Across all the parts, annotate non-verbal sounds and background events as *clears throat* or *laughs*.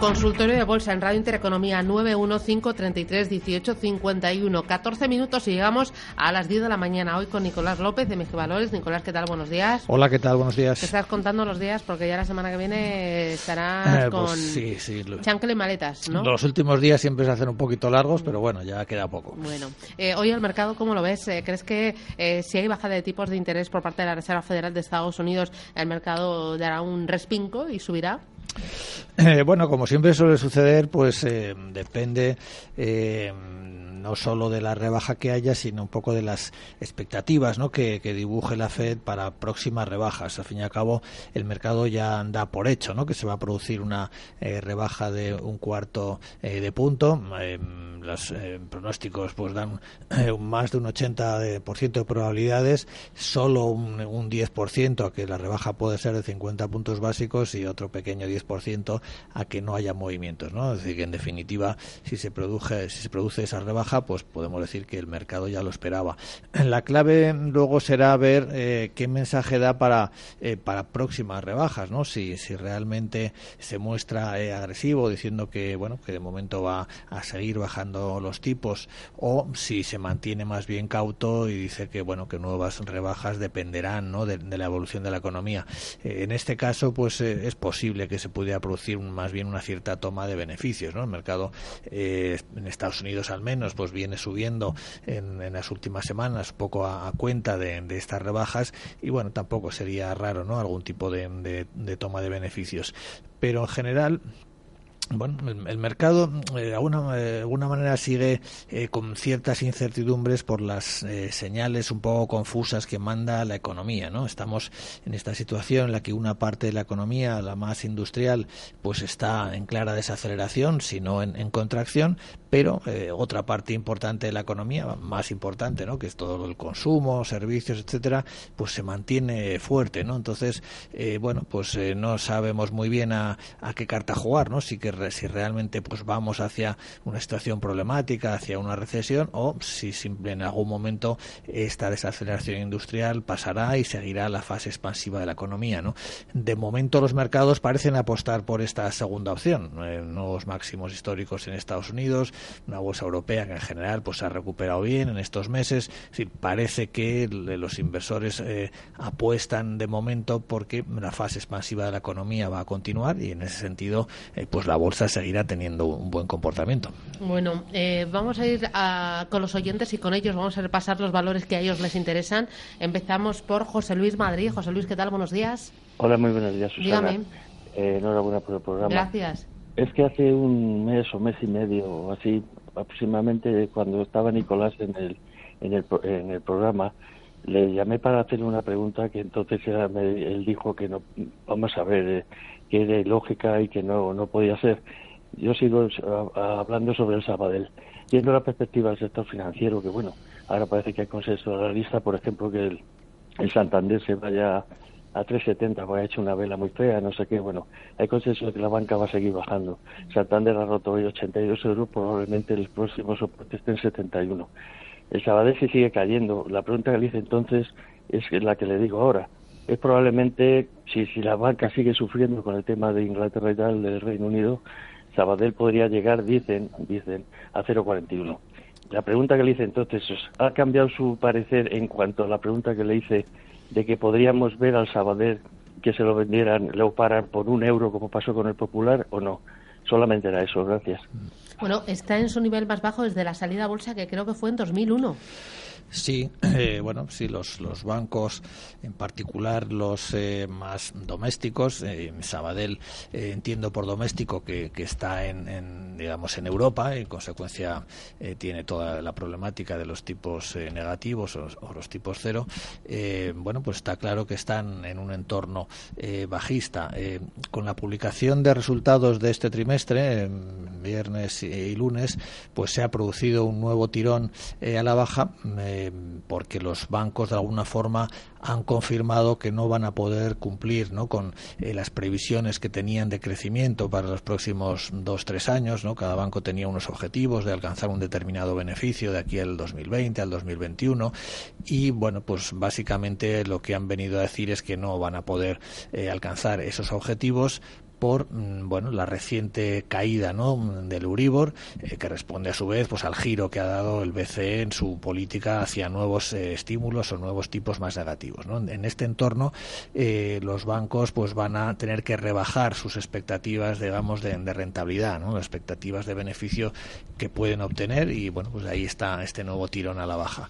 Consultorio de Bolsa en Radio Intereconomía 915331851. 14 minutos y llegamos a las 10 de la mañana hoy con Nicolás López de MG Valores. Nicolás, ¿qué tal? Buenos días. Hola, ¿qué tal? Buenos días. Te estás contando los días porque ya la semana que viene estarás Eh, pues con sí, sí. Lo- chancle y maletas, ¿no? Los últimos días siempre se hacen un poquito largos, pero bueno, ya queda poco. Bueno, eh, hoy el mercado, ¿cómo lo ves? Eh, ¿Crees que eh, si hay bajada de tipos de interés por parte de la Reserva Federal de Estados Unidos, el mercado dará un respingo y subirá? Eh, bueno, como siempre suele suceder, pues eh, depende eh, no solo de la rebaja que haya, sino un poco de las expectativas ¿no? que, que dibuje la Fed para próximas rebajas. Al fin y al cabo, el mercado ya anda por hecho ¿no? que se va a producir una eh, rebaja de un cuarto eh, de punto. Eh, los pronósticos pues dan más de un 80% de, por ciento de probabilidades, solo un, un 10% a que la rebaja puede ser de 50 puntos básicos y otro pequeño 10% a que no haya movimientos, ¿no? Es decir, que en definitiva, si se produce, si se produce esa rebaja, pues podemos decir que el mercado ya lo esperaba. La clave luego será ver eh, qué mensaje da para, eh, para próximas rebajas, ¿no? Si, si realmente se muestra eh, agresivo diciendo que, bueno, que de momento va a seguir bajando los tipos o si se mantiene más bien cauto y dice que, bueno, que nuevas rebajas dependerán, ¿no? De, la evolución de la economía. Eh, en este caso, pues es posible que se pudiera producir un- más bien una cierta toma de beneficios, ¿no? El mercado eh, en Estados Unidos al menos, pues viene subiendo en, en las últimas semanas un poco a, cuenta de, estas rebajas y bueno, tampoco sería raro, ¿no? Algún tipo de toma de beneficios. Pero en general, bueno, el, mercado eh, de alguna, eh, alguna manera sigue eh, con ciertas incertidumbres por las eh, señales un poco confusas que manda la economía, ¿no? Estamos en esta situación en la que una parte de la economía, la más industrial, pues está en clara desaceleración, si no en, contracción, pero eh, otra parte importante de la economía, más importante, ¿no? Que es todo el consumo, servicios, etcétera, pues se mantiene fuerte, ¿no? Entonces, bueno, pues no sabemos muy bien a, a qué carta jugar, ¿no? Si que si realmente pues vamos hacia una situación problemática, hacia una recesión, o si simple en algún momento esta desaceleración industrial pasará y seguirá la fase expansiva de la economía, ¿no? De momento los mercados parecen apostar por esta segunda opción, eh, nuevos máximos históricos en Estados Unidos, una bolsa europea que en general pues ha recuperado bien en estos meses, es parece que los inversores eh, apuestan de momento porque la fase expansiva de la economía va a continuar y en ese sentido eh, pues la bolsa seguirá teniendo un buen comportamiento. Bueno, eh, vamos a ir a- con los oyentes y con ellos vamos a repasar los valores que a ellos les interesan. Empezamos por José Luis Madrid. José Luis, ¿qué tal? Buenos días. Hola, muy buenos días, Susana. Dígame. Eh, enhorabuena por el programa. Gracias. Es que hace un mes o mes y medio o así, aproximadamente, cuando estaba Nicolás en el, en el, pro- en el programa, le llamé para hacerle una pregunta que entonces era- me- él dijo que no, vamos a ver, eh, que era ilógica y que no, no podía ser. Yo sigo hablando sobre el Sabadell. Viendo la perspectiva del sector financiero, que bueno, ahora parece que hay consenso de la lista, por ejemplo, que el, el Santander se vaya a 3,70, porque ha hecho una vela muy fea, no sé qué. Bueno, hay consenso de que la banca va a seguir bajando. Santander ha roto hoy 82 euros, probablemente el próximo soporte esté en 71. El Sabadell sí sigue cayendo. La pregunta que le hice entonces es la que le digo ahora. Es probablemente, si, si la banca sigue sufriendo con el tema de Inglaterra y tal, del Reino Unido, Sabadell podría llegar, dicen, dicen, a 0,41. La pregunta que le hice entonces es, ¿ha cambiado su parecer en cuanto a la pregunta que le hice de que podríamos ver al Sabadell que se lo vendieran, lo paran por un euro como pasó con el Popular o no? Solamente era eso, gracias. Bueno, está en su nivel más bajo desde la salida bolsa que creo que fue en 2001. Sí, *clears throat* eh, bueno, sí, los, los bancos, en particular los eh, más domésticos, eh, Sabadell entiendo por doméstico que, que está en, digamos, en Europa y en consecuencia tiene toda la problemática de los tipos negativos o, los tipos cero. bueno, pues está claro que están en un entorno bajista. con la publicación de resultados de este trimestre, viernes y, lunes, pues se ha producido un nuevo tirón a la baja porque los bancos de alguna forma han confirmado que no van a poder cumplir ¿no? con eh, las previsiones que tenían de crecimiento para los próximos dos tres años. ¿no? Cada banco tenía unos objetivos de alcanzar un determinado beneficio de aquí al 2020, al 2021 y bueno, pues básicamente lo que han venido a decir es que no van a poder eh, alcanzar esos objetivos por mm, bueno la reciente caída ¿no? del Euribor eh, que responde a su vez pues al giro que ha dado el BCE en su política hacia nuevos eh, estímulos o nuevos tipos más negativos ¿no? en este entorno eh, los bancos pues van a tener que rebajar sus expectativas digamos de, rentabilidad ¿no? las expectativas de beneficio que pueden obtener y bueno pues ahí está este nuevo tirón a la baja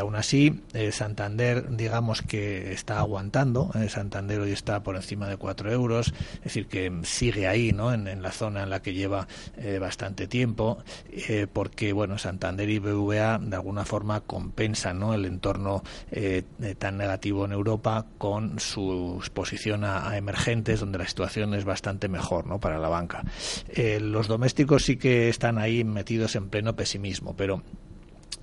aún así Santander digamos que está aguantando Santander hoy está por encima de 4 euros es decir que que sigue ahí, ¿no? En, la zona en la que lleva eh, bastante tiempo, eh, porque bueno, Santander y BVA de alguna forma compensan, ¿no? El entorno eh, tan negativo en Europa con su exposición a, a, emergentes, donde la situación es bastante mejor, ¿no? Para la banca. los domésticos sí que están ahí metidos en pleno pesimismo, pero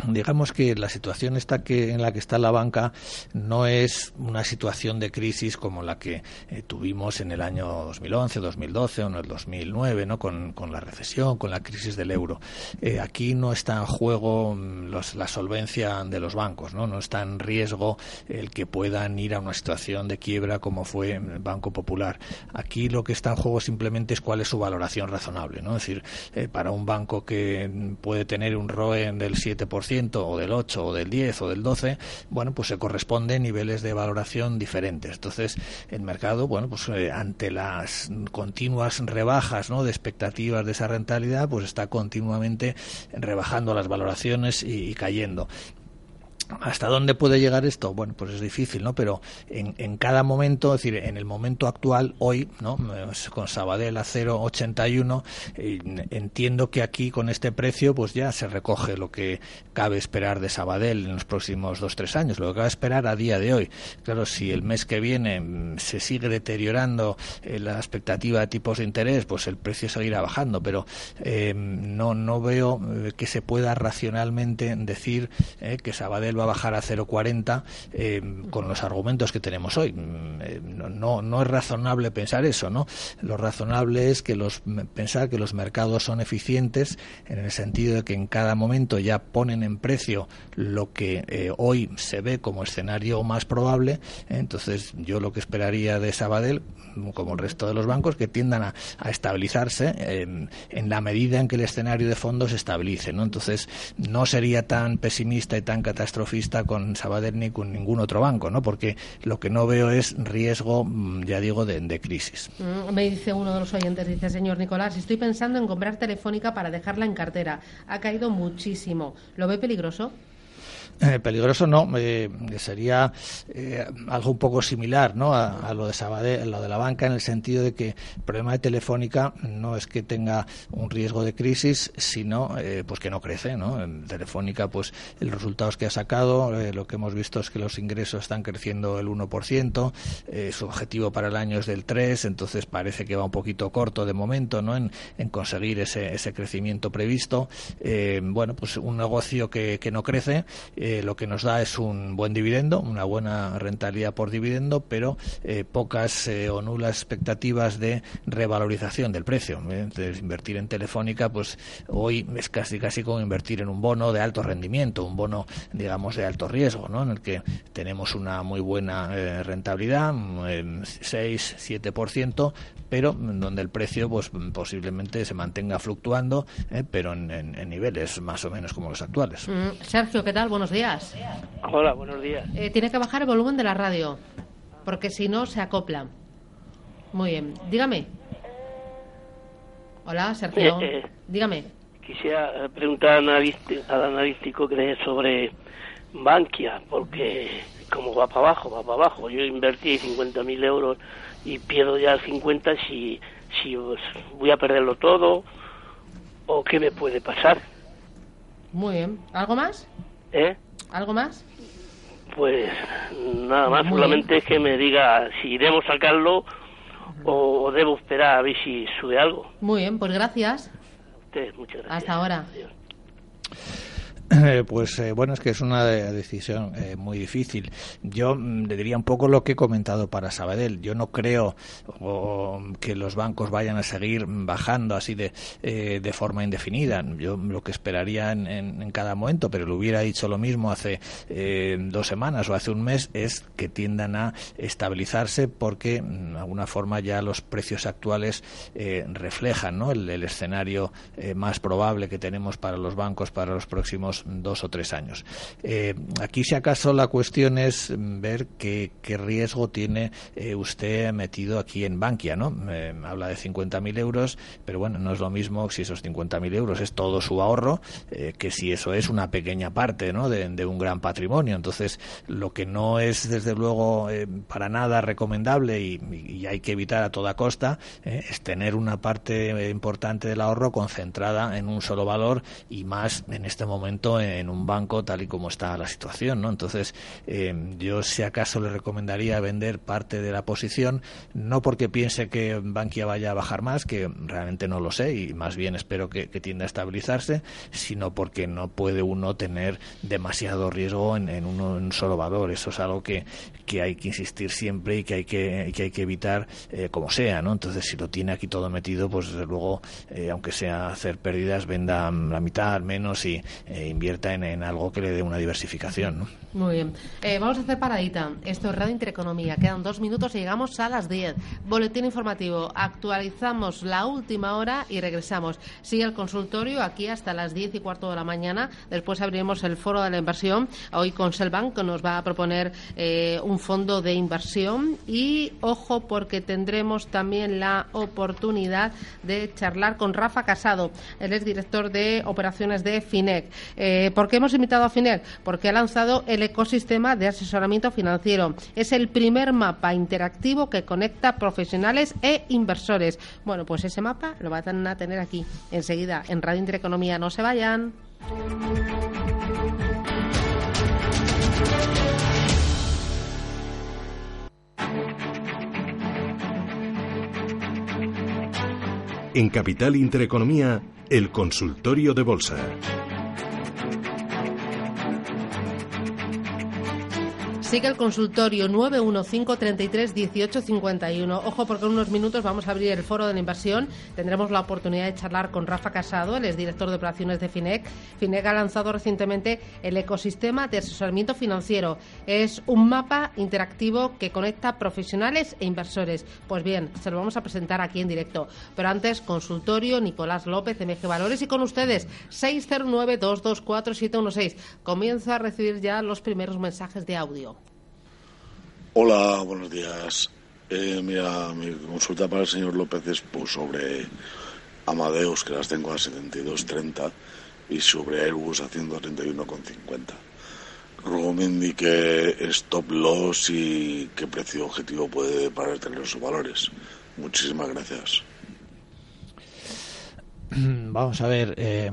digamos que la situación está que en la que está la banca no es una situación de crisis como la que eh, tuvimos en el año 2011, 2012 o en el 2009, ¿no? Con, la recesión, con la crisis del euro. Eh, aquí no está en juego mm, la solvencia de los bancos, ¿no? No está en riesgo el que puedan ir a una situación de quiebra como fue el Banco Popular. Aquí lo que está en juego simplemente es cuál es su valoración razonable, ¿no? Es decir, eh, para un banco que puede tener un ROE del 7% o del 8 o del 10 o del 12, bueno, pues se corresponden niveles de valoración diferentes. Entonces, el mercado, bueno, pues eh, ante las continuas rebajas, de expectativas de esa rentabilidad, pues está continuamente rebajando las valoraciones y cayendo. ¿Hasta dónde puede llegar esto? Bueno, pues es difícil, ¿no? Pero en, en, cada momento, es decir, en el momento actual, hoy, ¿no? Con Sabadell a 0,81, entiendo que aquí con este precio, pues ya se recoge lo que cabe esperar de Sabadell en los próximos dos, tres años, lo que cabe esperar a día de hoy. Claro, si el mes que viene mm, se sigue deteriorando eh, la expectativa de tipos de interés, pues el precio seguirá bajando, pero eh, no, no veo eh, que se pueda racionalmente decir que Sabadell va a bajar a 0,40 eh, con los argumentos que tenemos hoy. Mm, eh, no, no es razonable pensar eso, ¿no? Lo razonable es que los pensar que los mercados son eficientes en el sentido de que en cada momento ya ponen en precio lo que eh, hoy se ve como escenario más probable. Entonces, yo lo que esperaría de Sabadell, como el resto de los bancos, que tiendan a, estabilizarse en la medida en que el escenario de fondo se estabilice, ¿no? Entonces, no sería tan pesimista y tan catastrófico con Sabadell ni con ningún otro banco, ¿no? Porque lo que no veo es riesgo, mm, ya digo, de, de crisis. Mm, me dice uno de los oyentes, dice, señor Nicolás, estoy pensando en comprar Telefónica para dejarla en cartera. Ha caído muchísimo. ¿Lo ve peligroso? Eh, peligroso no, eh, sería eh, algo un poco similar ¿no? a, lo de Sabadell, lo de la banca, en el sentido de que el problema de Telefónica no es que tenga un riesgo de crisis, sino pues que no crece. ¿no? En Telefónica, pues los resultados que ha sacado, lo que hemos visto es que los ingresos están creciendo el 1%, su objetivo para el año es del 3%, entonces parece que va un poquito corto de momento ¿no? en, conseguir ese, ese crecimiento previsto. bueno, pues un negocio que, que no crece eh, lo que nos da es un buen dividendo, una buena rentabilidad por dividendo, pero eh, pocas eh, o nulas expectativas de revalorización del precio. Entonces, invertir en Telefónica, pues hoy es casi casi como invertir en un bono de alto rendimiento, un bono, digamos, de alto riesgo, ¿no? en el que tenemos una muy buena rentabilidad, 6-7%, pero donde el precio pues posiblemente se mantenga fluctuando, pero en, niveles más o menos como los actuales. Mm, Sergio, ¿qué tal? Días. Hola, buenos días. Eh, tiene que bajar el volumen de la radio, porque si no se acopla. Muy bien. Dígame. Hola, Sergio. Eh, eh, Dígame. Quisiera preguntar al, analístico que sobre Bankia, porque como va para abajo, va para abajo. Yo invertí 50.000 euros y pierdo ya 50 si, si voy a perderlo todo o qué me puede pasar. Muy bien. ¿Algo más? ¿Eh? ¿Algo más? Pues nada más, solamente es que me diga si debo sacarlo o, debo esperar a ver si sube algo. Muy bien, pues gracias. muchas gracias. Hasta ahora. *laughs* pues eh, bueno, es que es una decisión eh, muy difícil. Yo mm, le diría un poco lo que he comentado para Sabadell. Yo no creo que los bancos vayan a seguir bajando así de, eh, de forma indefinida. Yo lo que esperaría en, en, cada momento, pero lo hubiera dicho lo mismo hace dos semanas o hace un mes, es que tiendan a estabilizarse porque mm, de alguna forma ya los precios actuales reflejan ¿no? el, el escenario más probable que tenemos para los bancos para los próximos dos o tres años. Eh, aquí, si acaso, la cuestión es ver qué, riesgo tiene eh, usted metido aquí en Bankia, ¿no? habla de 50.000 euros, pero bueno, no es lo mismo si esos 50.000 euros es todo su ahorro, eh, que si eso es una pequeña parte, ¿no? De, un gran patrimonio. Entonces, lo que no es, desde luego, para nada recomendable y, hay que evitar a toda costa es tener una parte importante del ahorro concentrada en un solo valor y más en este momento en un banco tal y como está la situación, ¿no? Entonces, eh, yo si acaso le recomendaría vender parte de la posición, no porque piense que Bankia vaya a bajar más, que realmente no lo sé y más bien espero que, tienda a estabilizarse, sino porque no puede uno tener demasiado riesgo en, un solo valor. Eso es algo que, que hay que insistir siempre y que hay que, hay que evitar eh, como sea, ¿no? Entonces, si lo tiene aquí todo metido, pues desde luego, eh, aunque sea hacer pérdidas, venda la mitad al menos y invierta en, algo que le dé una diversificación. Muy bien. Eh, vamos a hacer paradita. Esto es Radio Intereconomía. Quedan dos minutos y llegamos a las 10. Boletín informativo. Actualizamos la última hora y regresamos. Sigue el consultorio aquí hasta las 10 y cuarto de la mañana. Después abriremos el foro de la inversión. Hoy con Selbank nos va a proponer eh, un fondo de inversión. Y ojo, porque tendremos también la oportunidad de charlar con Rafa Casado. Él es director de operaciones de FINEC. Eh, ¿Por qué hemos invitado a FINER? Porque ha lanzado el ecosistema de asesoramiento financiero. Es el primer mapa interactivo que conecta profesionales e inversores. Bueno, pues ese mapa lo van a tener aquí enseguida en Radio Intereconomía. No se vayan. En Capital Intereconomía, el consultorio de bolsa. Sigue el consultorio 915331851. Ojo porque en unos minutos vamos a abrir el foro de la inversión. Tendremos la oportunidad de charlar con Rafa Casado, el director de operaciones de FINEC. FINEC ha lanzado recientemente el ecosistema de asesoramiento financiero. Es un mapa interactivo que conecta profesionales e inversores. Pues bien, se lo vamos a presentar aquí en directo. Pero antes, consultorio Nicolás López, MG Valores y con ustedes 609224716. Comienza a recibir ya los primeros mensajes de audio. Hola, buenos días. Eh, mira, mi consulta para el señor López es pues, sobre Amadeus, que las tengo a 72.30, y sobre Airbus haciendo 31,50. Ruego me indique stop loss y qué precio objetivo puede para tener sus valores. Muchísimas gracias. *clears throat* Vamos a ver. Eh,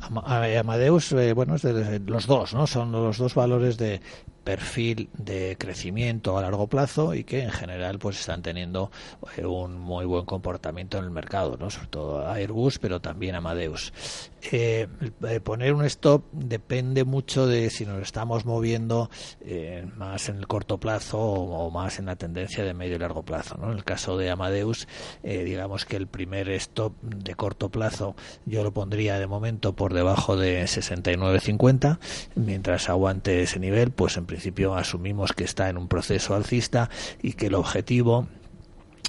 Amadeus, eh, bueno, es de los dos, ¿no? Son los dos valores de perfil de crecimiento a largo plazo y que en general pues están teniendo eh, un muy buen comportamiento en el mercado, ¿no? sobre todo Airbus, pero también Amadeus. Eh, eh, poner un stop depende mucho de si nos estamos moviendo más en el corto plazo o, más en la tendencia de medio y largo plazo. ¿no? En el caso de Amadeus, digamos que el primer stop de corto plazo yo lo pondría de momento por debajo de 69.50, mientras aguante ese nivel, pues en principio asumimos que está en un proceso alcista y que el objetivo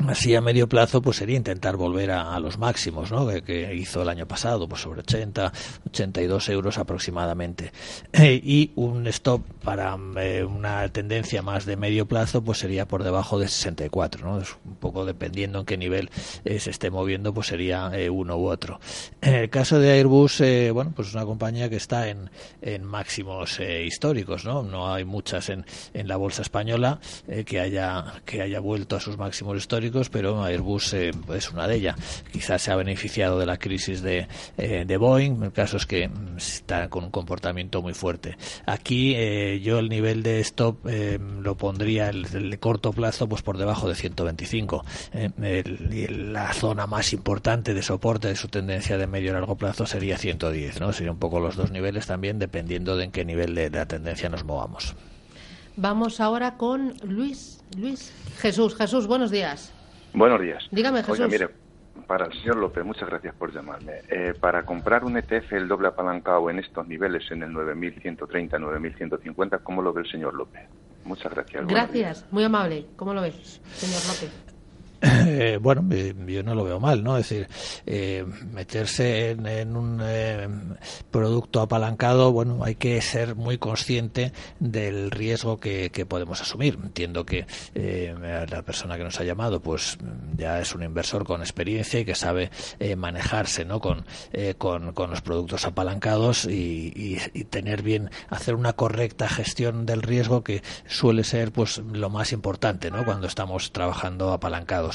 Así a medio plazo pues sería intentar volver a, los máximos ¿no? que, hizo el año pasado, pues sobre 80, 82 euros aproximadamente. Eh, y un stop para eh, una tendencia más de medio plazo pues sería por debajo de 64. ¿no? Es un poco dependiendo en qué nivel eh, se esté moviendo pues sería uno u otro. En el caso de Airbus, bueno, pues es una compañía que está en, en máximos históricos. ¿no? no hay muchas en, en la bolsa española que, haya, que haya vuelto a sus máximos históricos pero Airbus eh, es una de ellas. Quizás se ha beneficiado de la crisis de, eh, de Boeing, el caso es que mm, está con un comportamiento muy fuerte. Aquí eh, yo el nivel de stop lo pondría el, de corto plazo pues por debajo de 125. la zona más importante de soporte de su tendencia de medio y largo plazo sería 110, ¿no? Sería un poco los dos niveles también dependiendo de en qué nivel de la tendencia nos movamos. Vamos ahora con Luis. Luis. Jesús, Jesús, buenos días. Buenos días. Dígame, Jesús. mire, para el señor López, muchas gracias por llamarme. Eh, para comprar un ETF el doble apalancado en estos niveles, en el 9.130, 9.150, ¿cómo lo ve el señor López? Muchas gracias. Gracias, muy amable. ¿Cómo lo ves, señor López? Eh, bueno, yo no lo veo mal, ¿no? Es decir, eh, meterse en, un eh, producto apalancado, bueno, hay que ser muy consciente del riesgo que, podemos asumir. Entiendo que la persona que nos ha llamado, pues ya es un inversor con experiencia y que sabe manejarse, ¿no? Con, con, los productos apalancados y, y, tener bien, hacer una correcta gestión del riesgo que suele ser, pues, lo más importante, ¿no? Cuando estamos trabajando apalancados.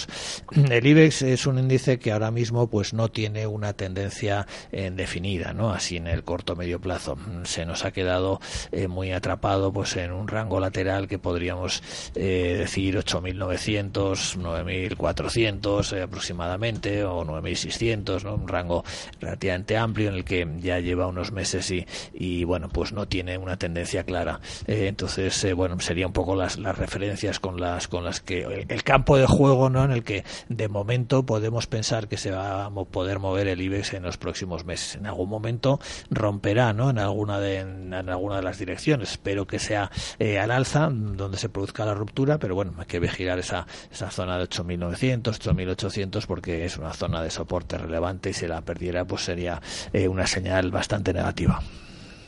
*clears throat* El IBEX es un índice que ahora mismo pues no tiene una tendencia eh, definida, ¿no? Así en el corto medio plazo. Se nos ha quedado eh, muy atrapado pues en un rango lateral que podríamos eh, decir 8.900, 9.400 aproximadamente o 9.600, ¿no? Un rango relativamente amplio en el que ya lleva unos meses y, y bueno, pues no tiene una tendencia clara. entonces, bueno, sería un poco las, referencias con las con las que el campo de juego no en el que de momento podemos pensar que se va a poder mover el IBEX en los próximos meses. En algún momento romperá ¿no? en, alguna de, en, alguna de las direcciones. Espero que sea eh, al alza, donde se produzca la ruptura, pero bueno, hay que vigilar esa, esa zona de 8.900, 8.800, porque es una zona de soporte relevante y si la perdiera, pues sería eh, una señal bastante negativa.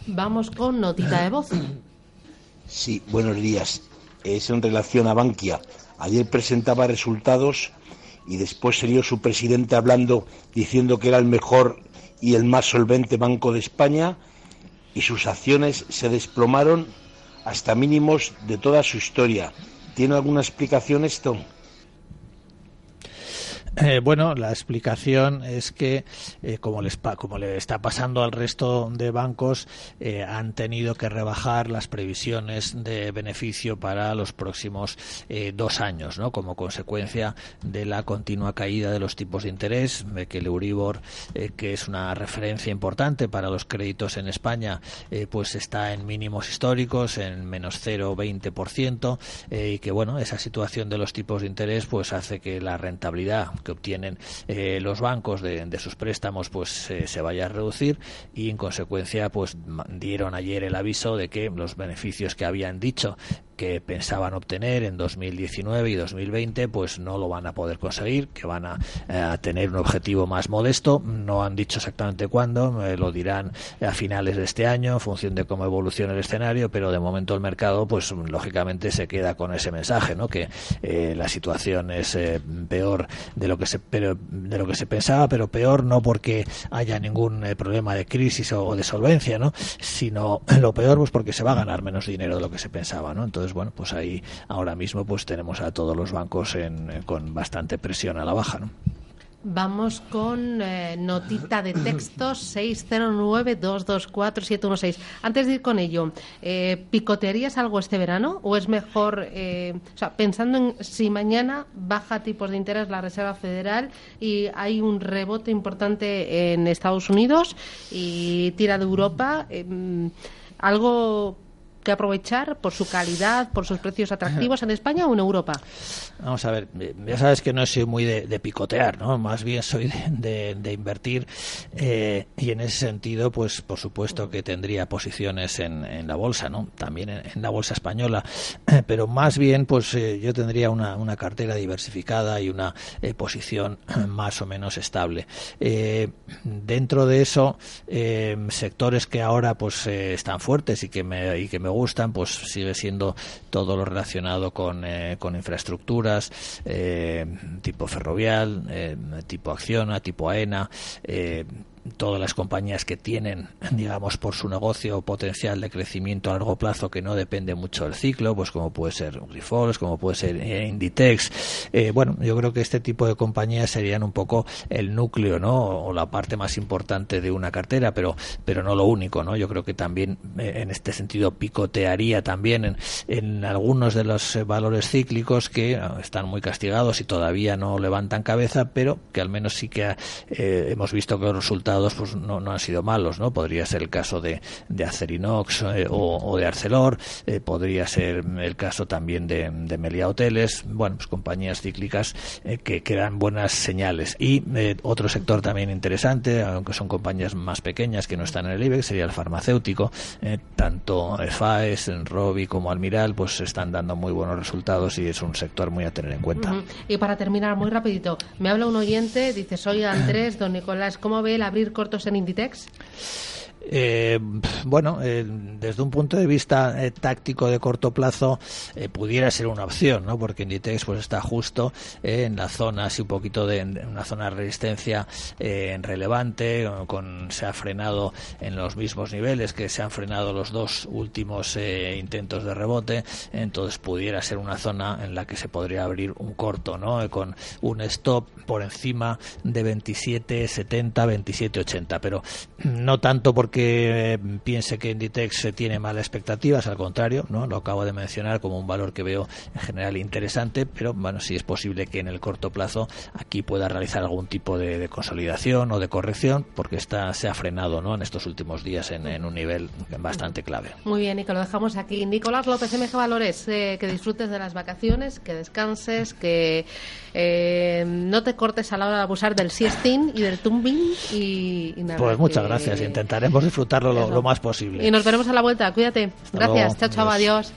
Vamos con notita de voz. Sí, buenos días. Es en relación a Bankia. Ayer presentaba resultados y después salió su presidente hablando diciendo que era el mejor y el más solvente banco de España y sus acciones se desplomaron hasta mínimos de toda su historia. ¿Tiene alguna explicación esto? Eh, bueno, la explicación es que, eh, como, les como le está pasando al resto de bancos, eh, han tenido que rebajar las previsiones de beneficio para los próximos dos años, ¿no? Como consecuencia de la continua caída de los tipos de interés, de que el Euribor, que es una referencia importante para los créditos en España, pues está en mínimos históricos, en menos 0,20%, y que, bueno, esa situación de los tipos de interés, pues hace que la rentabilidad que obtienen eh, los bancos de, sus préstamos pues eh, se vaya a reducir y en consecuencia pues dieron ayer el aviso de que los beneficios que habían dicho que pensaban obtener en 2019 y 2020 pues no lo van a poder conseguir, que van a, eh, tener un objetivo más modesto. No han dicho exactamente cuándo, eh, lo dirán a finales de este año en función de cómo evolucione el escenario, pero de momento el mercado pues lógicamente se queda con ese mensaje, ¿no? que eh, la situación es peor de lo que se pero, de lo que se pensaba, pero peor no porque haya ningún problema de crisis o, de solvencia, ¿no? sino lo peor pues porque se va a ganar menos dinero de lo que se pensaba, ¿no? Entonces bueno, pues ahí ahora mismo pues tenemos a todos los bancos con bastante presión a la baja, ¿no? Vamos con eh, notita de texto *clears throat* 609-224-716. Antes de ir con ello, eh, ¿picotearías algo este verano o es mejor, eh, o sea, pensando en si mañana baja tipos de interés la Reserva Federal y hay un rebote importante en Estados Unidos y tira de Europa, algo que aprovechar por su calidad, por sus precios atractivos en España o en Europa? Vamos a ver, ya sabes que no soy muy de, picotear, ¿no? Más bien soy de, invertir eh, y en ese sentido, pues por supuesto que tendría posiciones en, la bolsa, ¿no? También en, la bolsa española, *clears throat* pero más bien, pues eh, yo tendría una, cartera diversificada y una eh, posición *clears throat* más o menos estable. dentro de eso, sectores que ahora pues están fuertes y que me y que me gustan, pues sigue siendo todo lo relacionado con, eh, con infraestructuras, eh, tipo ferrovial, eh, tipo Acciona, tipo AENA, todas las compañías que tienen, digamos, por su negocio potencial de crecimiento a largo plazo que no depende mucho del ciclo, pues como puede ser Grifols, como puede ser eh, Inditex. Eh, bueno, yo creo que este tipo de compañías serían un poco el núcleo, ¿no? O la parte más importante de una cartera, pero, pero no lo único, ¿no? Yo creo que también eh, en este sentido picotearía también en, en algunos de los valores cíclicos que están muy castigados y todavía no levantan cabeza, pero que al menos sí que hemos visto que los resultados pues no, han sido malos, ¿no? Podría ser el caso de, de Acerinox eh, o, de Arcelor, eh, podría ser el caso también de, de Melia Hoteles, bueno, pues compañías cíclicas eh, que, que, dan buenas señales. Y otro sector también interesante, aunque son compañías más pequeñas que no están en el IBEX, sería el farmacéutico. tanto FAES, Robi como Almiral, pues están dando muy buenos resultados y es un sector muy a tener en cuenta. Y para terminar, muy rapidito, me habla un oyente, dice, soy Andrés, don Nicolás, ¿cómo ve el cortos en Inditex? Eh, bueno, eh, desde un punto de vista eh, táctico de corto plazo pudiera ser una opción, ¿no? Porque Inditex pues está justo en la zona, así un poquito de una zona de resistencia relevante, con se ha frenado en los mismos niveles que se han frenado los dos últimos intentos de rebote, entonces pudiera ser una zona en la que se podría abrir un corto, ¿no? Con un stop por encima de 27.70, 27.80, pero no tanto porque que eh, piense que Inditex tiene malas expectativas, al contrario, no lo acabo de mencionar como un valor que veo en general interesante, pero bueno, sí es posible que en el corto plazo aquí pueda realizar algún tipo de, consolidación o de corrección, porque está se ha frenado ¿no? en estos últimos días en, un nivel bastante clave. Muy bien, Nico, lo dejamos aquí. Nicolás López, MG Valores, eh, que disfrutes de las vacaciones, que descanses, que eh, no te cortes a la hora de abusar del siestín y del tumbing y, nada. Pues muchas gracias, intentaremos disfrutarlo lo, más posible. Y nos veremos a la vuelta. Cuídate. Gracias. Chao, chao. adiós.